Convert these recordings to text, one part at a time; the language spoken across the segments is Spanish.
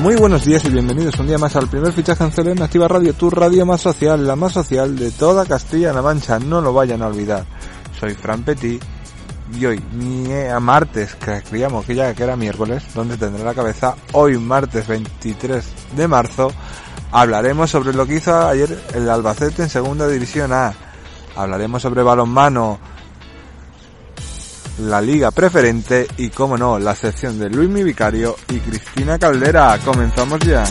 Muy buenos días y bienvenidos un día más al primer fichaje en en Activa Radio, tu radio más social, la más social de toda Castilla-La Mancha, no lo vayan a olvidar. Soy Fran Petit y hoy, ni a martes, que creíamos que ya que era miércoles, donde tendré la cabeza, hoy martes 23 de marzo, hablaremos sobre lo que hizo ayer el Albacete en Segunda División A. Hablaremos sobre balonmano, la liga preferente y, como no, la sección de Luis Mi Vicario y Cristina Caldera. Comenzamos ya.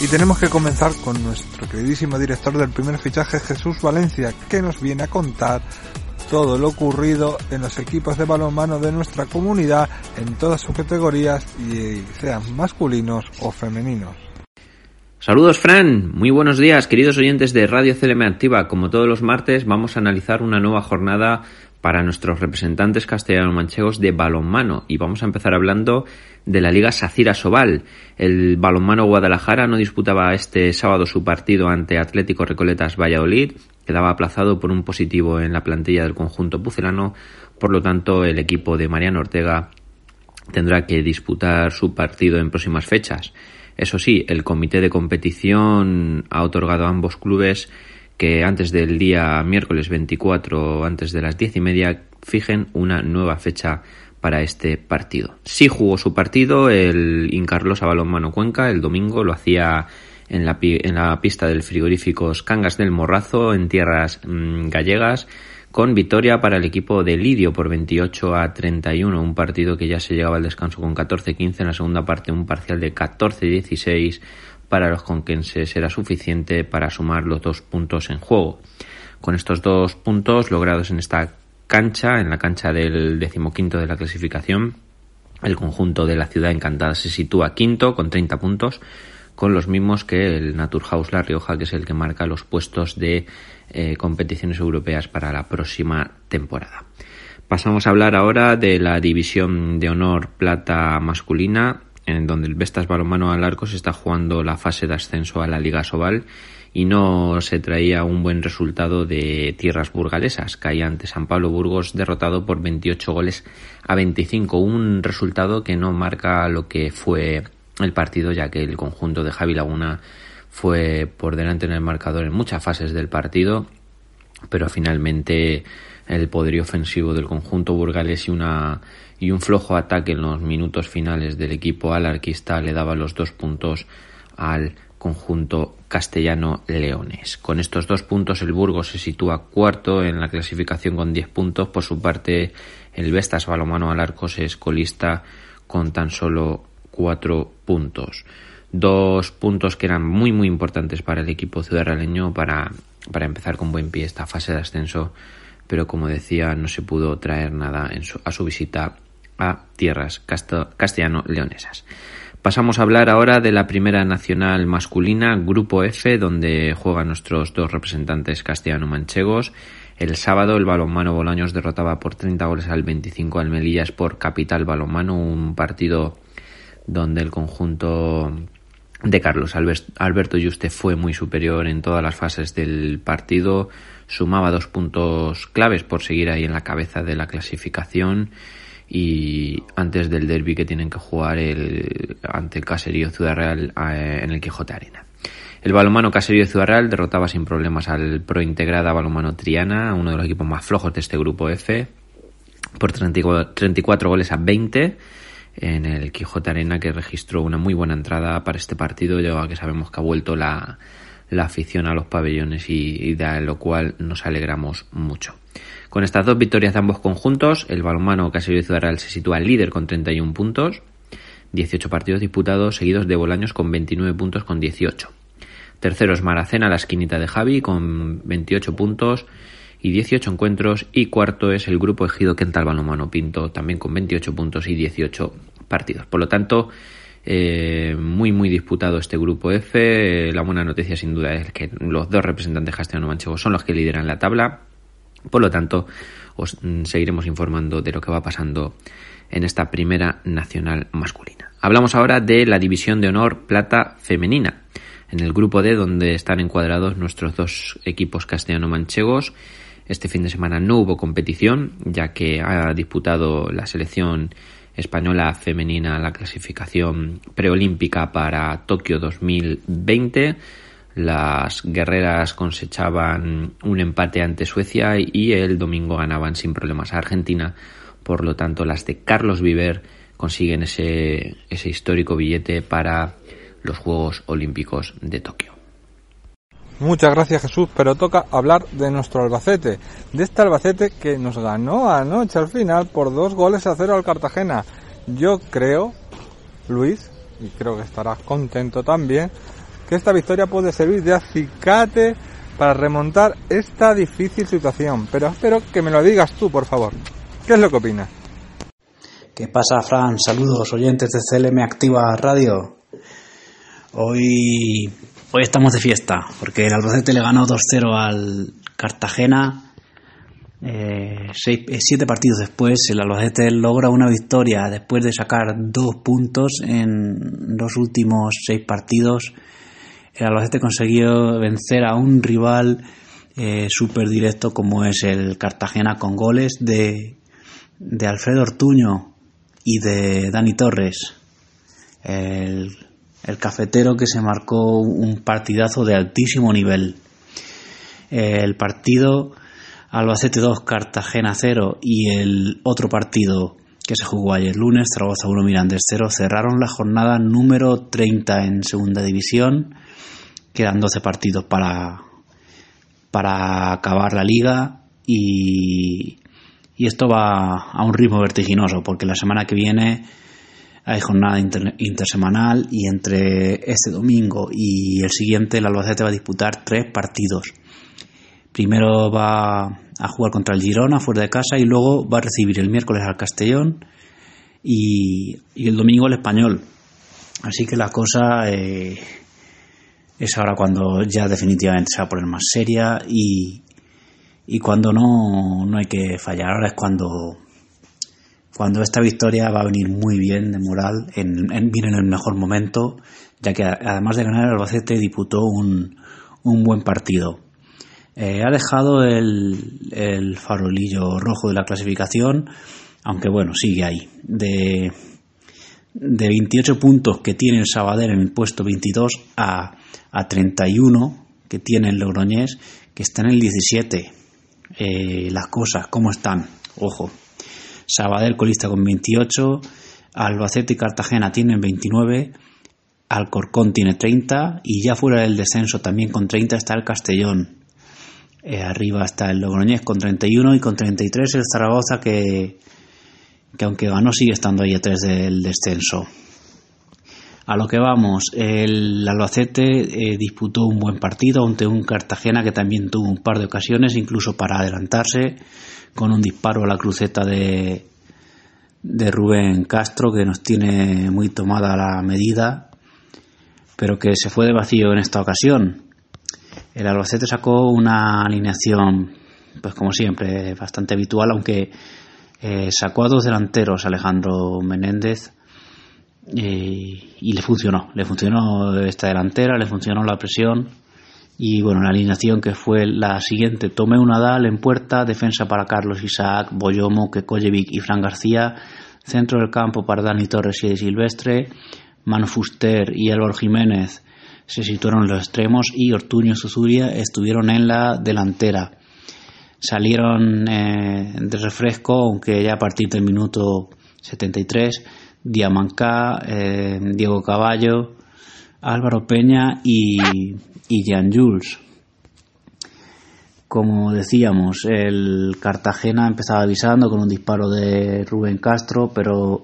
Y tenemos que comenzar con nuestro queridísimo director del primer fichaje, Jesús Valencia, que nos viene a contar todo lo ocurrido en los equipos de balonmano de nuestra comunidad en todas sus categorías y sean masculinos o femeninos. Saludos Fran, muy buenos días queridos oyentes de Radio CLM Activa. Como todos los martes vamos a analizar una nueva jornada para nuestros representantes castellano-manchegos de balonmano y vamos a empezar hablando de la Liga Sacira Sobal. El balonmano Guadalajara no disputaba este sábado su partido ante Atlético Recoletas Valladolid, quedaba aplazado por un positivo en la plantilla del conjunto pucelano, por lo tanto el equipo de Mariano Ortega tendrá que disputar su partido en próximas fechas. Eso sí, el comité de competición ha otorgado a ambos clubes que antes del día miércoles 24, antes de las diez y media, fijen una nueva fecha para este partido. Sí jugó su partido el Incarlosa Balonmano Cuenca el domingo, lo hacía en la, en la pista del frigorífico Cangas del Morrazo, en tierras mmm, gallegas con victoria para el equipo de Lidio por 28 a 31, un partido que ya se llegaba al descanso con 14-15, en la segunda parte un parcial de 14-16 para los conquenses. Era suficiente para sumar los dos puntos en juego. Con estos dos puntos logrados en esta cancha, en la cancha del decimoquinto de la clasificación, el conjunto de la ciudad encantada se sitúa quinto con 30 puntos, con los mismos que el Naturhaus La Rioja, que es el que marca los puestos de eh, competiciones europeas para la próxima temporada. Pasamos a hablar ahora de la división de honor plata masculina, en donde el Vestas Balonmano al Arco se está jugando la fase de ascenso a la Liga Sobal y no se traía un buen resultado de tierras burgalesas. Caía ante San Pablo Burgos derrotado por 28 goles a 25. Un resultado que no marca lo que fue el partido, ya que el conjunto de Javi Laguna fue por delante en el marcador en muchas fases del partido, pero finalmente el poderío ofensivo del conjunto burgalés y una y un flojo ataque en los minutos finales del equipo alarquista le daba los dos puntos al conjunto castellano leones. Con estos dos puntos el Burgos se sitúa cuarto en la clasificación con 10 puntos. Por su parte el Vestas Balomano Alarcos es colista con tan solo cuatro puntos dos puntos que eran muy muy importantes para el equipo ciudadaleño para, para empezar con buen pie esta fase de ascenso, pero como decía no se pudo traer nada en su, a su visita a tierras castellano-leonesas. Pasamos a hablar ahora de la primera nacional masculina, Grupo F, donde juegan nuestros dos representantes castellano-manchegos. El sábado el balonmano Bolaños derrotaba por 30 goles al 25 al Melillas por Capital Balonmano, un partido donde el conjunto de Carlos Alberto Yuste fue muy superior en todas las fases del partido, sumaba dos puntos claves por seguir ahí en la cabeza de la clasificación y antes del derby que tienen que jugar el, ante el Caserío Ciudad Real eh, en el Quijote Arena. El balomano Caserío Ciudad Real derrotaba sin problemas al Pro Integrada Balomano Triana, uno de los equipos más flojos de este grupo F, por 34 goles a 20 en el Quijote Arena que registró una muy buena entrada para este partido, ya que sabemos que ha vuelto la, la afición a los pabellones y, y, de lo cual nos alegramos mucho. Con estas dos victorias de ambos conjuntos, el balonmano Caserío Ciudad se sitúa líder con 31 puntos, 18 partidos disputados seguidos de Bolaños con 29 puntos con 18. Tercero es Maracena, la esquinita de Javi, con 28 puntos y 18 encuentros. Y cuarto es el grupo Ejido Quental Balomano Pinto, también con 28 puntos y 18 partidos. Por lo tanto, eh, muy muy disputado este grupo F. La buena noticia sin duda es que los dos representantes castellano-manchegos son los que lideran la tabla. Por lo tanto, os mm, seguiremos informando de lo que va pasando en esta primera nacional masculina. Hablamos ahora de la división de honor plata femenina. En el grupo D, donde están encuadrados nuestros dos equipos castellano-manchegos, este fin de semana no hubo competición, ya que ha disputado la selección española femenina la clasificación preolímpica para Tokio 2020. Las guerreras cosechaban un empate ante Suecia y el domingo ganaban sin problemas a Argentina. Por lo tanto, las de Carlos Viver consiguen ese, ese histórico billete para los Juegos Olímpicos de Tokio. Muchas gracias Jesús, pero toca hablar de nuestro Albacete, de este Albacete que nos ganó anoche al final por dos goles a cero al Cartagena. Yo creo, Luis, y creo que estarás contento también, que esta victoria puede servir de acicate para remontar esta difícil situación. Pero espero que me lo digas tú, por favor. ¿Qué es lo que opinas? ¿Qué pasa, Fran? Saludos, oyentes de CLM Activa Radio. Hoy Hoy estamos de fiesta, porque el Albacete le ganó 2-0 al Cartagena. Eh, eh, siete partidos después, el Albacete logra una victoria después de sacar dos puntos en los últimos seis partidos. El Albacete consiguió vencer a un rival eh, súper directo como es el Cartagena con goles de, de Alfredo Ortuño y de Dani Torres. El cafetero que se marcó un partidazo de altísimo nivel. El partido Albacete 2, Cartagena 0 y el otro partido que se jugó ayer lunes, Zaragoza 1, Mirandés 0, cerraron la jornada número 30 en segunda división. Quedan 12 partidos para, para acabar la liga y, y esto va a un ritmo vertiginoso porque la semana que viene hay jornada intersemanal y entre este domingo y el siguiente el Albacete va a disputar tres partidos. Primero va a jugar contra el Girona fuera de casa y luego va a recibir el miércoles al Castellón y, el domingo el Español. Así que la cosa eh, es ahora cuando ya definitivamente se va a poner más seria y, y cuando no, no hay que fallar. Ahora es cuando cuando esta victoria va a venir muy bien de moral, en, viene en el mejor momento, ya que además de ganar el Albacete disputó un, buen partido. Eh, ha dejado el, farolillo rojo de la clasificación, aunque bueno, sigue ahí. De, de 28 puntos que tiene el Sabadell en el puesto 22 a, a 31 que tiene el Logroñés, que está en el 17. Eh, las cosas, ¿cómo están? Ojo. Sabadell colista con 28, Albacete y Cartagena tienen 29, Alcorcón tiene 30 y ya fuera del descenso también con 30 está el Castellón. Eh, arriba está el Logroñés con 31 y con 33 el Zaragoza que, que aunque ganó sigue estando ahí atrás del descenso. A lo que vamos, el Albacete eh, disputó un buen partido ante un Cartagena que también tuvo un par de ocasiones incluso para adelantarse con un disparo a la cruceta de, de Rubén Castro que nos tiene muy tomada la medida, pero que se fue de vacío en esta ocasión. El Albacete sacó una alineación, pues como siempre, bastante habitual, aunque eh, sacó a dos delanteros, Alejandro Menéndez, eh, y le funcionó, le funcionó esta delantera, le funcionó la presión y bueno, la alineación que fue la siguiente, tomé un Nadal en puerta, defensa para Carlos Isaac, Boyomo, Kekojevic y Fran García, centro del campo para Dani Torres y Silvestre, Manu Fuster y Álvaro Jiménez se situaron en los extremos y Ortuño y Zuzuria estuvieron en la delantera. Salieron eh, de refresco, aunque ya a partir del minuto 73, Diamancá, eh, Diego Caballo, Álvaro Peña y y Jan Jules. Como decíamos, el Cartagena empezaba avisando con un disparo de Rubén Castro, pero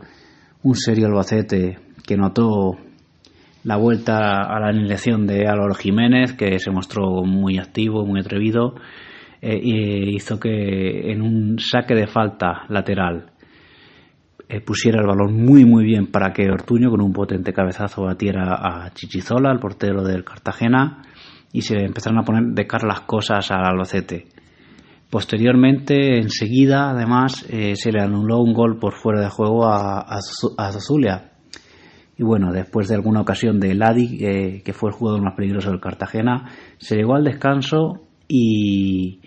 un serio Albacete que notó la vuelta a la alineación de Álvaro Jiménez, que se mostró muy activo, muy atrevido, y hizo que en un saque de falta lateral eh, pusiera el balón muy muy bien para que Ortuño con un potente cabezazo batiera a Chichizola, el portero del Cartagena, y se empezaron a poner de cara las cosas al Albacete. Posteriormente, enseguida, además, eh, se le anuló un gol por fuera de juego a, a, Zazulia. Y bueno, después de alguna ocasión de Ladi, eh, que fue el jugador más peligroso del Cartagena, se llegó al descanso y,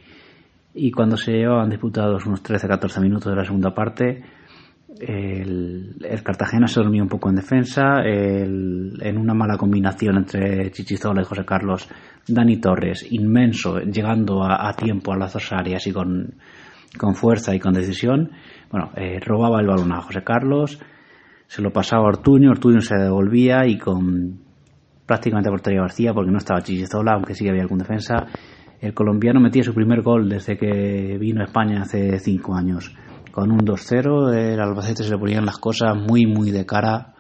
y cuando se llevaban disputados unos 13-14 minutos de la segunda parte, el, Cartagena se dormía un poco en defensa, en una mala combinación entre Chichizola y José Carlos, Dani Torres, inmenso, llegando a, tiempo a las dos áreas y con, fuerza y con decisión. Bueno, eh, robaba el balón a José Carlos, se lo pasaba a Ortuño, Ortuño se devolvía y con prácticamente portería García, porque no estaba Chichizola, aunque sí había algún defensa, el colombiano metía su primer gol desde que vino a España hace cinco años con un 2-0 el Albacete se le ponían las cosas muy muy de cara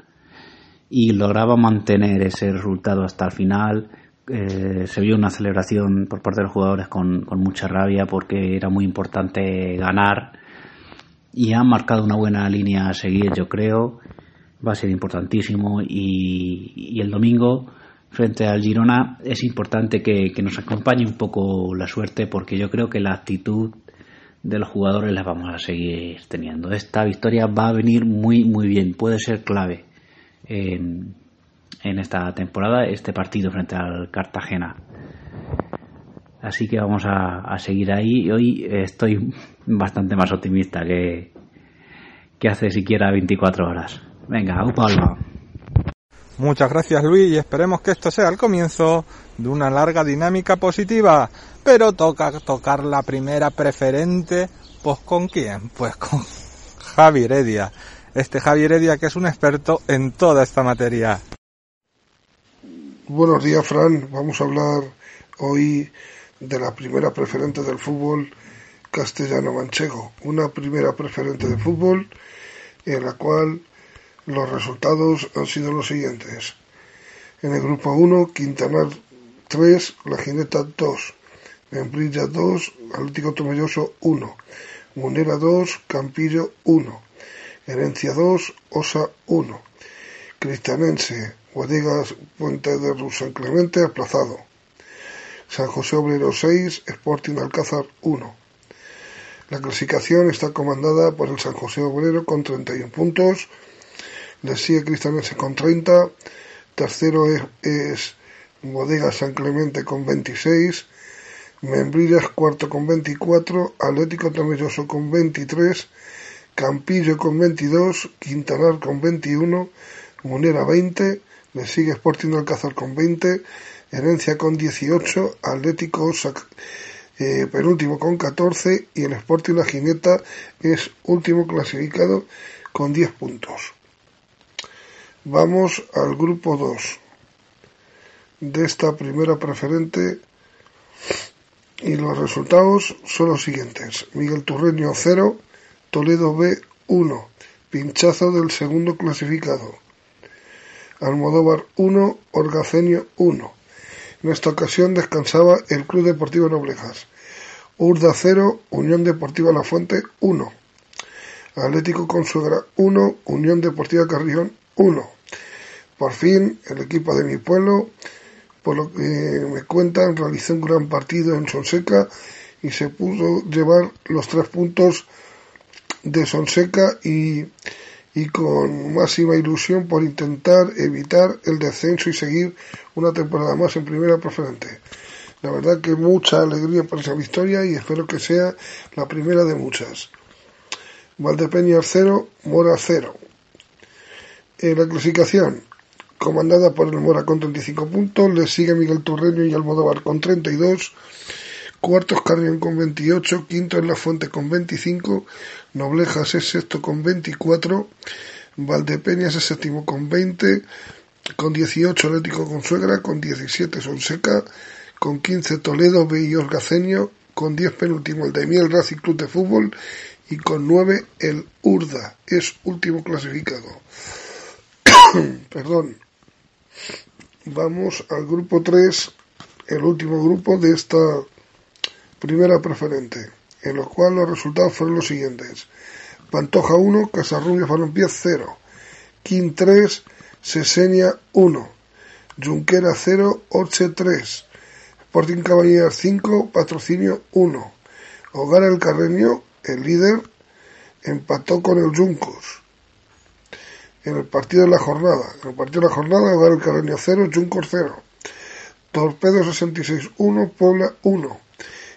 y lograba mantener ese resultado hasta el final. Eh, se vio una celebración por parte de los jugadores con, mucha rabia porque era muy importante ganar y han marcado una buena línea a seguir yo creo. Va a ser importantísimo y, el domingo frente al Girona es importante que, que nos acompañe un poco la suerte porque yo creo que la actitud de los jugadores las vamos a seguir teniendo. Esta victoria va a venir muy, muy bien, puede ser clave en, esta temporada, este partido frente al Cartagena. Así que vamos a, seguir ahí. Hoy estoy bastante más optimista que, que hace siquiera 24 horas. Venga, upa, Muchas gracias Luis y esperemos que esto sea el comienzo de una larga dinámica positiva. Pero toca tocar la primera preferente, pues con quién? Pues con Javi Heredia. Este Javi Heredia que es un experto en toda esta materia. Buenos días Fran, vamos a hablar hoy de la primera preferente del fútbol castellano-manchego. Una primera preferente de fútbol en la cual los resultados han sido los siguientes. En el grupo 1, Quintanar 3, La Gineta 2, Membrilla 2, Atlético Tomelloso 1, Munera 2, Campillo 1, Herencia 2, Osa 1, Cristianense, Guadigas Puente de San Clemente aplazado, San José Obrero 6, Sporting Alcázar 1. La clasificación está comandada por el San José Obrero con 31 puntos, le sigue Cristianense con 30, tercero es, Bodega San Clemente con 26, Membrillas cuarto con 24, Atlético Tomelloso con 23, Campillo con 22, Quintanar con 21, Munera 20, le sigue Sporting Alcázar con 20, Herencia con 18, Atlético eh, penúltimo con 14 y el Sporting La Jineta es último clasificado con 10 puntos. Vamos al grupo 2 de esta primera preferente y los resultados son los siguientes. Miguel Turreño 0, Toledo B 1, pinchazo del segundo clasificado. Almodóvar 1, Orgacenio 1. En esta ocasión descansaba el Club Deportivo Noblejas. Urda 0, Unión Deportiva La Fuente 1. Atlético Consuegra 1, Unión Deportiva Carrión 1. Por fin, el equipo de mi pueblo, por lo que me cuentan, realizó un gran partido en Sonseca y se pudo llevar los tres puntos de Sonseca y, con máxima ilusión por intentar evitar el descenso y seguir una temporada más en primera preferente. La verdad que mucha alegría por esa victoria y espero que sea la primera de muchas. Valdepeña 0, Mora 0. En la clasificación, comandada por el Mora con 35 puntos, le sigue Miguel Turreño y Almodóvar con 32, cuartos Carrión con 28, quinto en La Fuente con 25, Noblejas es sexto con 24, Valdepeñas es séptimo con 20, con 18 Atlético Consuegra, con 17 Sonseca, con 15 Toledo, B y Orgaceño, con 10 penúltimo el de Miel Racing Club de Fútbol y con 9 el Urda, es último clasificado. Perdón. Vamos al grupo 3, el último grupo de esta primera preferente, en lo cual los resultados fueron los siguientes. Pantoja 1, Casarrubios Balompié 0, King 3, Sesenia 1, Junquera 0, Orche 3, Sporting Caballeras 5, Patrocinio 1, Hogar el Carreño, el líder, empató con el Juncos. En el partido de la jornada, en el partido de la jornada, el Carreño 0, Juncos 0, Torpedo 66 1, Puebla 1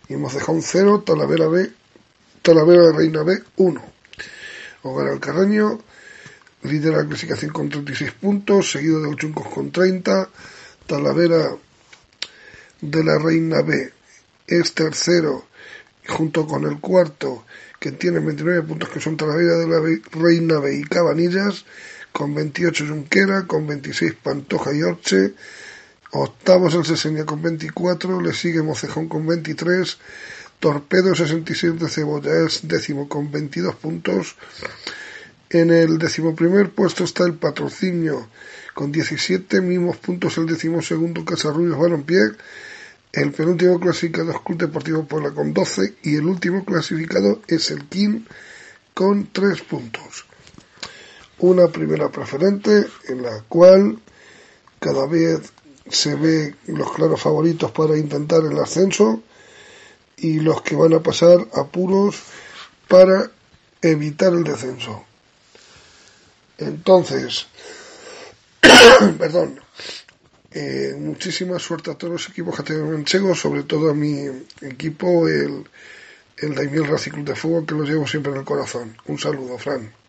y Mocejón 0, Talavera B, Talavera de Reina B 1. Hogar el Carreño líder la clasificación con 36 puntos, seguido de Chuncos con 30, Talavera de la Reina B es tercero junto con el cuarto que tiene 29 puntos que son Talavera de la Reina B y Cabanillas con 28 Junquera, con 26 Pantoja y Orche, octavos el Sesenia con 24, le sigue Mocejón con 23, Torpedo 67 de Cebolla es décimo con 22 puntos, en el decimoprimer puesto está el Patrocinio con 17 mismos puntos el decimosegundo Casarrubios Balompié, el penúltimo clasificado es Club Deportivo Puebla con 12 y el último clasificado es el Kim con 3 puntos. Una primera preferente en la cual cada vez se ve los claros favoritos para intentar el ascenso y los que van a pasar apuros para evitar el descenso. Entonces, perdón, eh, muchísima suerte a todos los equipos que tengan manchego, sobre todo a mi equipo, el, el Daimiel Racing de Fútbol, que lo llevo siempre en el corazón. Un saludo, Fran.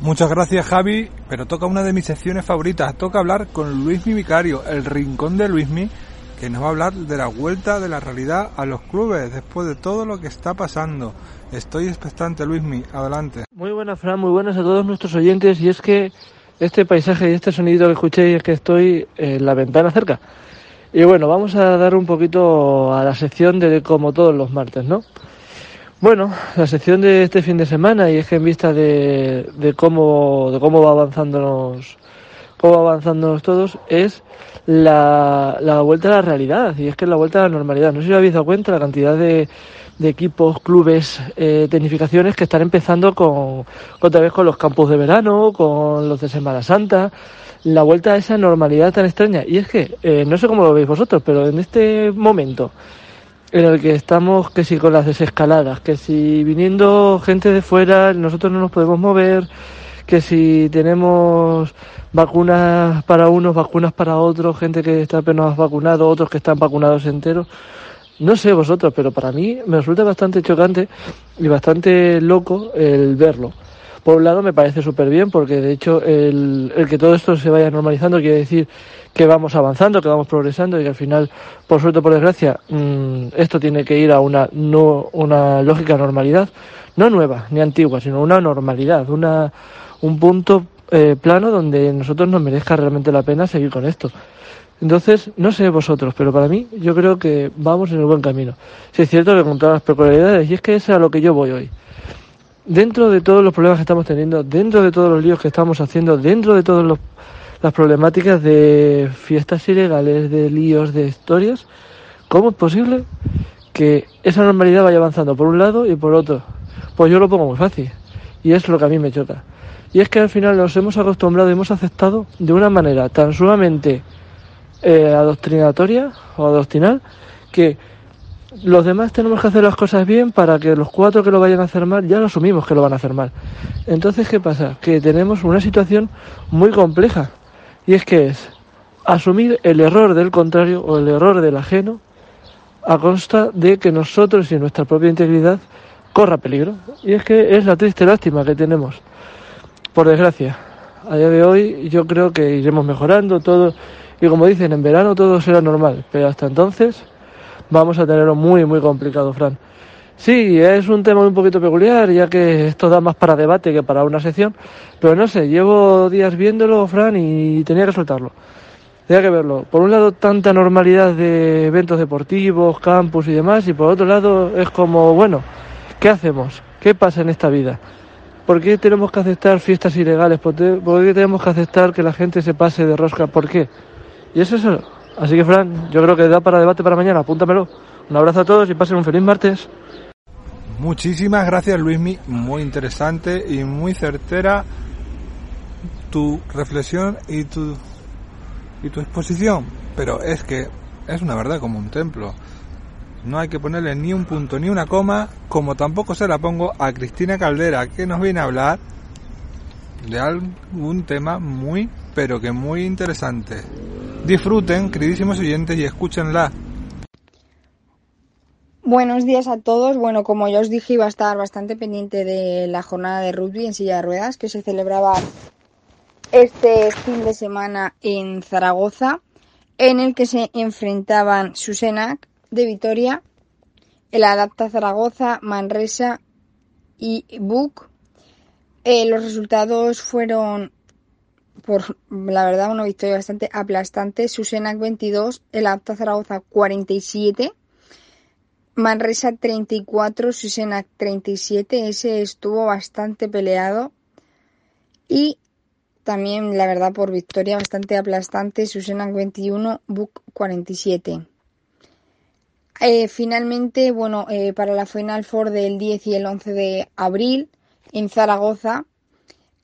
Muchas gracias Javi, pero toca una de mis secciones favoritas, toca hablar con Luismi Vicario, el rincón de Luismi, que nos va a hablar de la vuelta de la realidad a los clubes después de todo lo que está pasando. Estoy expectante, Luismi, adelante. Muy buenas, Fran, muy buenas a todos nuestros oyentes. Y es que este paisaje y este sonido que escuchéis es que estoy en la ventana cerca. Y bueno, vamos a dar un poquito a la sección de como todos los martes, ¿no? Bueno, la sección de este fin de semana, y es que en vista de, de cómo, de cómo va avanzándonos, cómo va avanzándonos todos, es la, la vuelta a la realidad, y es que es la vuelta a la normalidad. No sé si habéis dado cuenta la cantidad de, de equipos, clubes, eh, tecnificaciones que están empezando con, otra vez con los campos de verano, con los de Semana Santa, la vuelta a esa normalidad tan extraña. Y es que, eh, no sé cómo lo veis vosotros, pero en este momento en el que estamos, que si con las desescaladas, que si viniendo gente de fuera, nosotros no nos podemos mover, que si tenemos vacunas para unos, vacunas para otros, gente que está apenas vacunado, otros que están vacunados enteros. No sé vosotros, pero para mí me resulta bastante chocante y bastante loco el verlo. Por un lado me parece súper bien porque de hecho el, el, que todo esto se vaya normalizando quiere decir que vamos avanzando, que vamos progresando y que al final, por suerte o por desgracia, mmm, esto tiene que ir a una, no, una lógica normalidad, no nueva ni antigua, sino una normalidad, una, un punto eh, plano donde nosotros nos merezca realmente la pena seguir con esto. Entonces, no sé vosotros, pero para mí yo creo que vamos en el buen camino. Si es cierto que con todas las peculiaridades, y es que es a lo que yo voy hoy. Dentro de todos los problemas que estamos teniendo, dentro de todos los líos que estamos haciendo, dentro de todas las problemáticas de fiestas ilegales, de líos, de historias, ¿cómo es posible que esa normalidad vaya avanzando por un lado y por otro? Pues yo lo pongo muy fácil, y es lo que a mí me choca. Y es que al final nos hemos acostumbrado y hemos aceptado de una manera tan sumamente eh, adoctrinatoria o adoctrinal que los demás tenemos que hacer las cosas bien para que los cuatro que lo vayan a hacer mal ya lo asumimos que lo van a hacer mal. Entonces, ¿qué pasa? Que tenemos una situación muy compleja y es que es asumir el error del contrario o el error del ajeno a consta de que nosotros y nuestra propia integridad corra peligro. Y es que es la triste lástima que tenemos. Por desgracia, a día de hoy yo creo que iremos mejorando todo y como dicen, en verano todo será normal, pero hasta entonces vamos a tenerlo muy, muy complicado, Fran. Sí, es un tema un poquito peculiar, ya que esto da más para debate que para una sección, pero no sé, llevo días viéndolo, Fran, y tenía que soltarlo. Tenía que verlo. Por un lado, tanta normalidad de eventos deportivos, campus y demás, y por otro lado, es como, bueno, ¿qué hacemos? ¿Qué pasa en esta vida? ¿Por qué tenemos que aceptar fiestas ilegales? ¿Por qué, tenemos que aceptar que la gente se pase de rosca? ¿Por qué? Y eso es. Así que, Fran, yo creo que da para debate para mañana. Apúntamelo. Un abrazo a todos y pasen un feliz martes. Muchísimas gracias, Luismi. Muy interesante y muy certera tu reflexión y tu y tu exposición. Pero es que es una verdad como un templo. No hay que ponerle ni un punto ni una coma, como tampoco se la pongo a Cristina Caldera, que nos viene a hablar de algún tema muy, pero que muy interesante. Disfruten, queridísimos oyentes, y escúchenla. Buenos días a todos. Bueno, como ya os dije, iba a estar bastante pendiente de la jornada de rugby en silla de ruedas que se celebraba este fin de semana en Zaragoza, en el que se enfrentaban Susenac de Vitoria, el Adapta Zaragoza, Manresa y Buc. Eh, los resultados fueron, por la verdad, una victoria bastante aplastante. Susenac 22, el Adapta Zaragoza 47. Manresa 34, Susenac 37. Ese estuvo bastante peleado. Y también, la verdad, por victoria bastante aplastante, Susenac 21, Buc 47. Eh, finalmente, bueno, eh, para la Final Four del 10 y el 11 de abril en Zaragoza,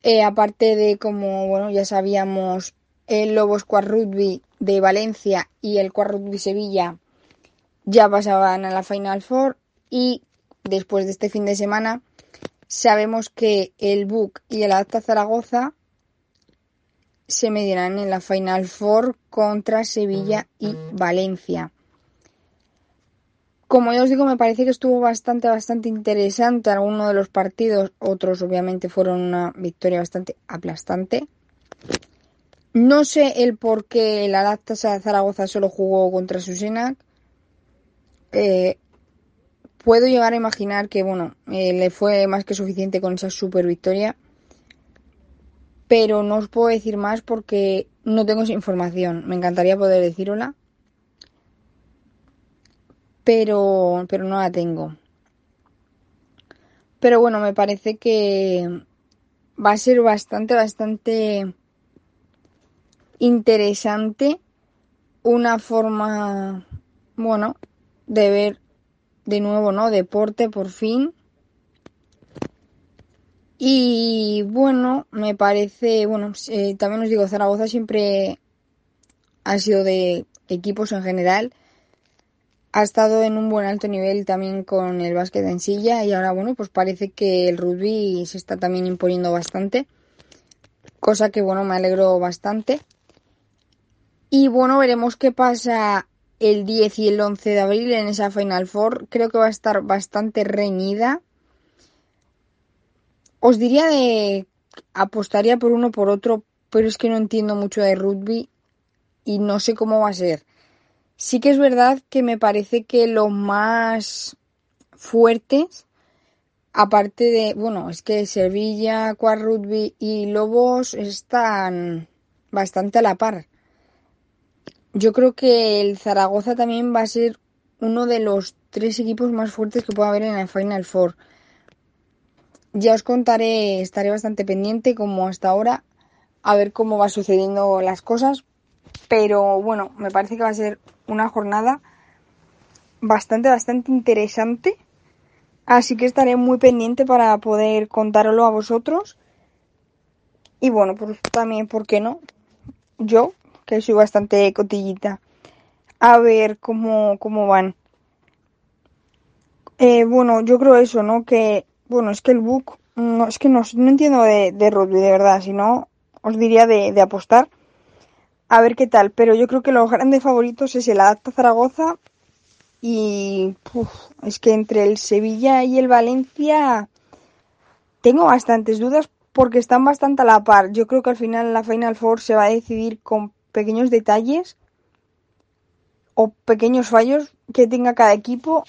eh, aparte de como, bueno, ya sabíamos, el Lobos Quad Rugby de Valencia y el Quad Rugby Sevilla ya pasaban a la Final Four y después de este fin de semana sabemos que el BUC y el Adapta Zaragoza se medirán en la Final Four contra Sevilla y Valencia. Como ya os digo, me parece que estuvo bastante, bastante interesante alguno de los partidos. Otros, obviamente, fueron una victoria bastante aplastante. No sé el por qué el Adapta Zaragoza solo jugó contra Susenac. Eh, puedo llegar a imaginar que, bueno, eh, le fue más que suficiente con esa super victoria. Pero no os puedo decir más porque no tengo esa información. Me encantaría poder decirosla pero, pero no la tengo. Pero bueno, me parece que va a ser bastante, bastante interesante una forma, bueno, de ver de nuevo, ¿no? Deporte por fin. Y bueno, me parece, bueno, eh, también os digo, Zaragoza siempre ha sido de equipos en general ha estado en un buen alto nivel también con el básquet en silla y ahora bueno pues parece que el rugby se está también imponiendo bastante cosa que bueno me alegro bastante. Y bueno veremos qué pasa el 10 y el 11 de abril en esa Final Four. Creo que va a estar bastante reñida. Os diría de apostaría por uno por otro pero es que no entiendo mucho de rugby y no sé cómo va a ser Sí que es verdad que me parece que lo más fuertes, aparte de, bueno, es que Sevilla, Quad Rugby y Lobos están bastante a la par. Yo creo que el Zaragoza también va a ser uno de los tres equipos más fuertes que pueda haber en el Final Four. Ya os contaré, estaré bastante pendiente como hasta ahora, a ver cómo va sucediendo las cosas, pero bueno, me parece que va a ser una jornada bastante, bastante interesante. Así que estaré muy pendiente para poder contároslo a vosotros. Y bueno, pues también, ¿por qué no? Yo, que soy bastante cotillita. A ver cómo, cómo van. Eh, bueno, yo creo eso, ¿no? Que, bueno, es que el book, no, es que no, no entiendo de, de rugby, de verdad. Si no, os diría de, de apostar a ver qué tal, pero yo creo que los grandes favoritos es el Adapta Zaragoza y es que entre el Sevilla y el Valencia tengo bastantes dudas porque están bastante a la par. Yo creo que al final la Final Four se va a decidir con pequeños detalles o pequeños fallos que tenga cada equipo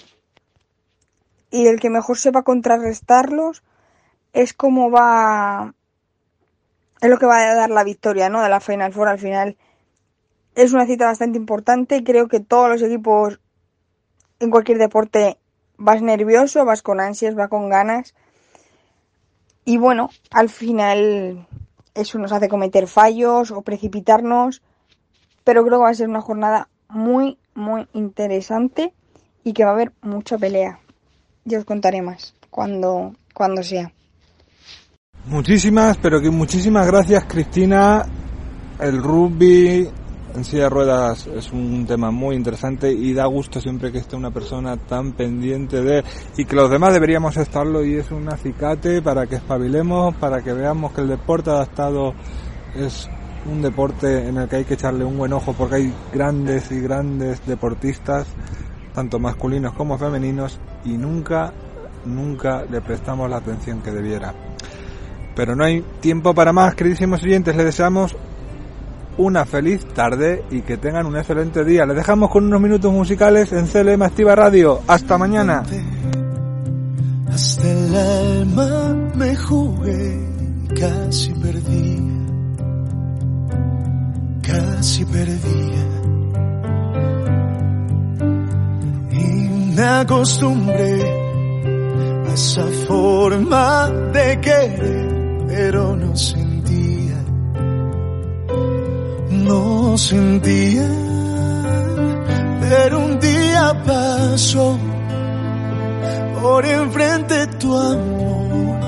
y el que mejor sepa contrarrestarlos es como va es lo que va a dar la victoria, ¿no? De la Final Four al final es una cita bastante importante. Creo que todos los equipos en cualquier deporte vas nervioso, vas con ansias, vas con ganas. Y bueno, al final eso nos hace cometer fallos o precipitarnos, pero creo que va a ser una jornada muy, muy interesante y que va a haber mucha pelea. Ya os contaré más cuando, cuando sea. Muchísimas, pero que muchísimas gracias Cristina. El rugby en silla de ruedas es un tema muy interesante y da gusto siempre que esté una persona tan pendiente de y que los demás deberíamos estarlo y es un acicate para que espabilemos, para que veamos que el deporte adaptado es un deporte en el que hay que echarle un buen ojo porque hay grandes y grandes deportistas, tanto masculinos como femeninos, y nunca, nunca le prestamos la atención que debiera. Pero no hay tiempo para más, queridísimos oyentes, le deseamos una feliz tarde y que tengan un excelente día. Les dejamos con unos minutos musicales en CLM Activa Radio. Hasta mañana. Hasta el alma me jugué, casi perdí, casi perdía. Y me acostumbré a esa forma de querer, pero no sé no sentía, pero un día pasó por enfrente tu amor.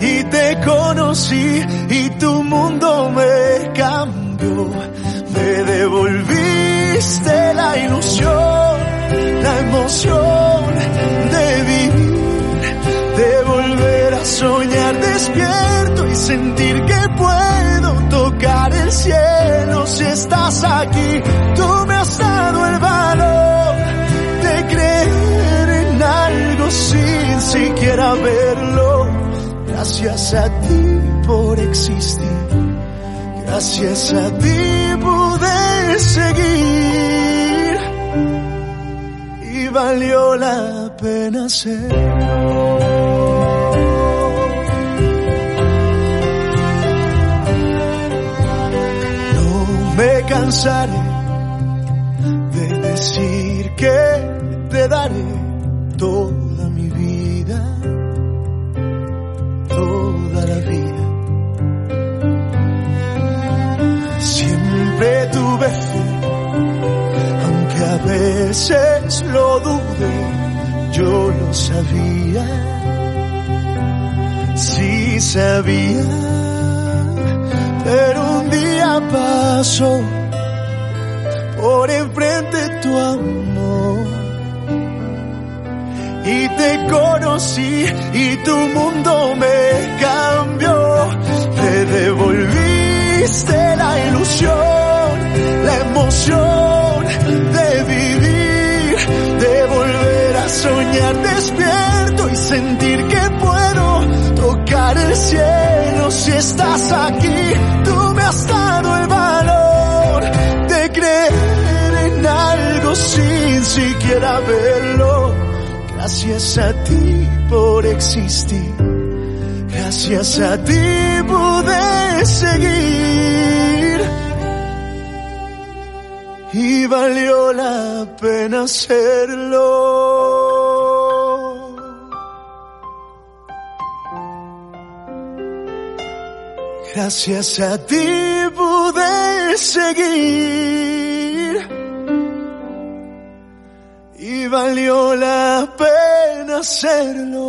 Y te conocí y tu mundo me cambió, me devolviste la ilusión, la emoción de vivir, de volver a soñar despierto y sentir que puedo el cielo si estás aquí. Tú me has dado el valor de creer en algo sin siquiera verlo. Gracias a ti por existir. Gracias a ti pude seguir. Y valió la pena ser. De decir que te daré toda mi vida, toda la vida. Siempre tuve fe, aunque a veces lo dudé, yo lo sabía, sí sabía, pero paso por enfrente tu amor y te conocí y tu mundo me cambió. Te devolviste la ilusión, la emoción de vivir, de volver a soñar despierto y sentir que puedo tocar el cielo si estás aquí. Tú me has dado el valor sin siquiera verlo. Gracias a ti por existir. Gracias a ti pude seguir. Y valió la pena hacerlo. Gracias a ti pude seguir y valió la pena hacerlo.